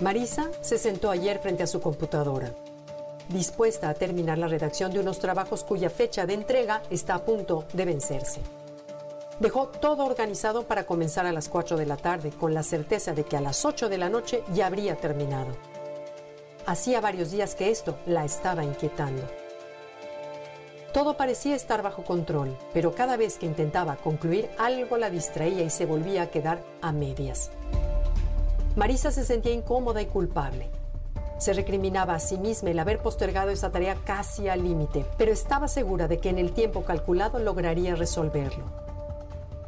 Marisa se sentó ayer frente a su computadora, dispuesta a terminar la redacción de unos trabajos cuya fecha de entrega está a punto de vencerse. Dejó todo organizado para comenzar a las 4 de la tarde, con la certeza de que a las 8 de la noche ya habría terminado. Hacía varios días que esto la estaba inquietando. Todo parecía estar bajo control, pero cada vez que intentaba concluir algo la distraía y se volvía a quedar a medias. Marisa se sentía incómoda y culpable. Se recriminaba a sí misma el haber postergado esa tarea casi al límite, pero estaba segura de que en el tiempo calculado lograría resolverlo.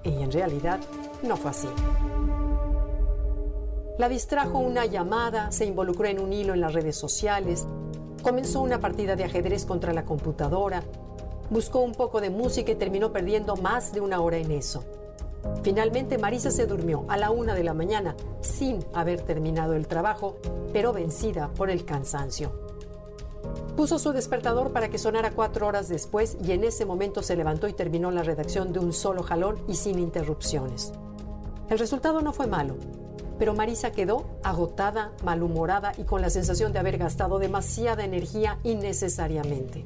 Y en realidad no fue así. La distrajo una llamada, se involucró en un hilo en las redes sociales, comenzó una partida de ajedrez contra la computadora, buscó un poco de música y terminó perdiendo más de una hora en eso. Finalmente Marisa se durmió a la una de la mañana sin haber terminado el trabajo, pero vencida por el cansancio. Puso su despertador para que sonara cuatro horas después y en ese momento se levantó y terminó la redacción de un solo jalón y sin interrupciones. El resultado no fue malo, pero Marisa quedó agotada, malhumorada y con la sensación de haber gastado demasiada energía innecesariamente.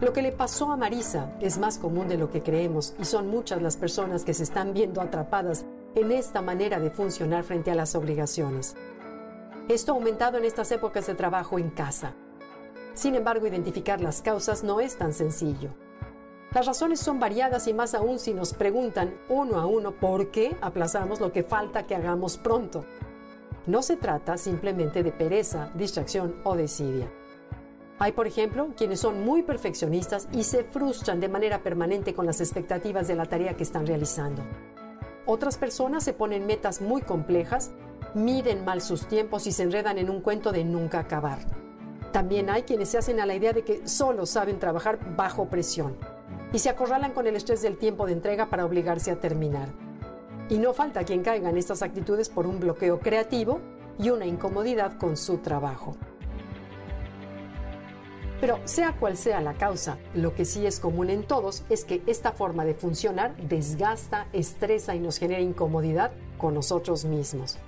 Lo que le pasó a Marisa es más común de lo que creemos y son muchas las personas que se están viendo atrapadas en esta manera de funcionar frente a las obligaciones. Esto ha aumentado en estas épocas de trabajo en casa. Sin embargo, identificar las causas no es tan sencillo. Las razones son variadas y más aún si nos preguntan uno a uno por qué aplazamos lo que falta que hagamos pronto. No se trata simplemente de pereza, distracción o desidia. Hay, por ejemplo, quienes son muy perfeccionistas y se frustran de manera permanente con las expectativas de la tarea que están realizando. Otras personas se ponen metas muy complejas, miden mal sus tiempos y se enredan en un cuento de nunca acabar. También hay quienes se hacen a la idea de que solo saben trabajar bajo presión y se acorralan con el estrés del tiempo de entrega para obligarse a terminar. Y no falta quien caiga en estas actitudes por un bloqueo creativo y una incomodidad con su trabajo. Pero sea cual sea la causa, lo que sí es común en todos es que esta forma de funcionar desgasta, estresa y nos genera incomodidad con nosotros mismos.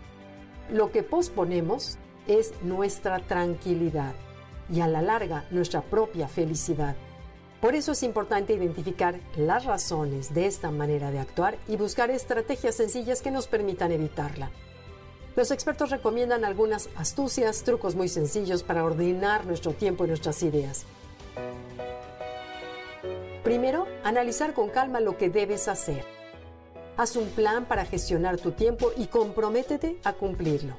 Lo que posponemos es nuestra tranquilidad y a la larga nuestra propia felicidad. Por eso es importante identificar las razones de esta manera de actuar y buscar estrategias sencillas que nos permitan evitarla. Los expertos recomiendan algunas astucias, trucos muy sencillos para ordenar nuestro tiempo y nuestras ideas. Primero, analizar con calma lo que debes hacer. Haz un plan para gestionar tu tiempo y comprométete a cumplirlo.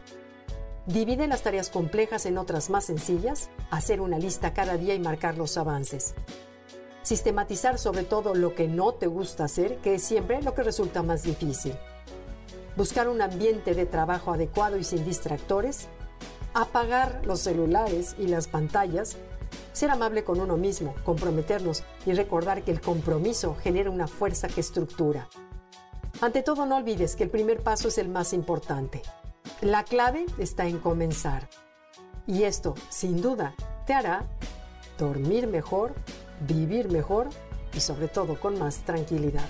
Divide las tareas complejas en otras más sencillas, hacer una lista cada día y marcar los avances. Sistematizar sobre todo lo que no te gusta hacer, que es siempre lo que resulta más difícil buscar un ambiente de trabajo adecuado y sin distractores, apagar los celulares y las pantallas, ser amable con uno mismo, comprometernos y recordar que el compromiso genera una fuerza que estructura. Ante todo, no olvides que el primer paso es el más importante. La clave está en comenzar. Y esto, sin duda, te hará dormir mejor, vivir mejor y sobre todo con más tranquilidad.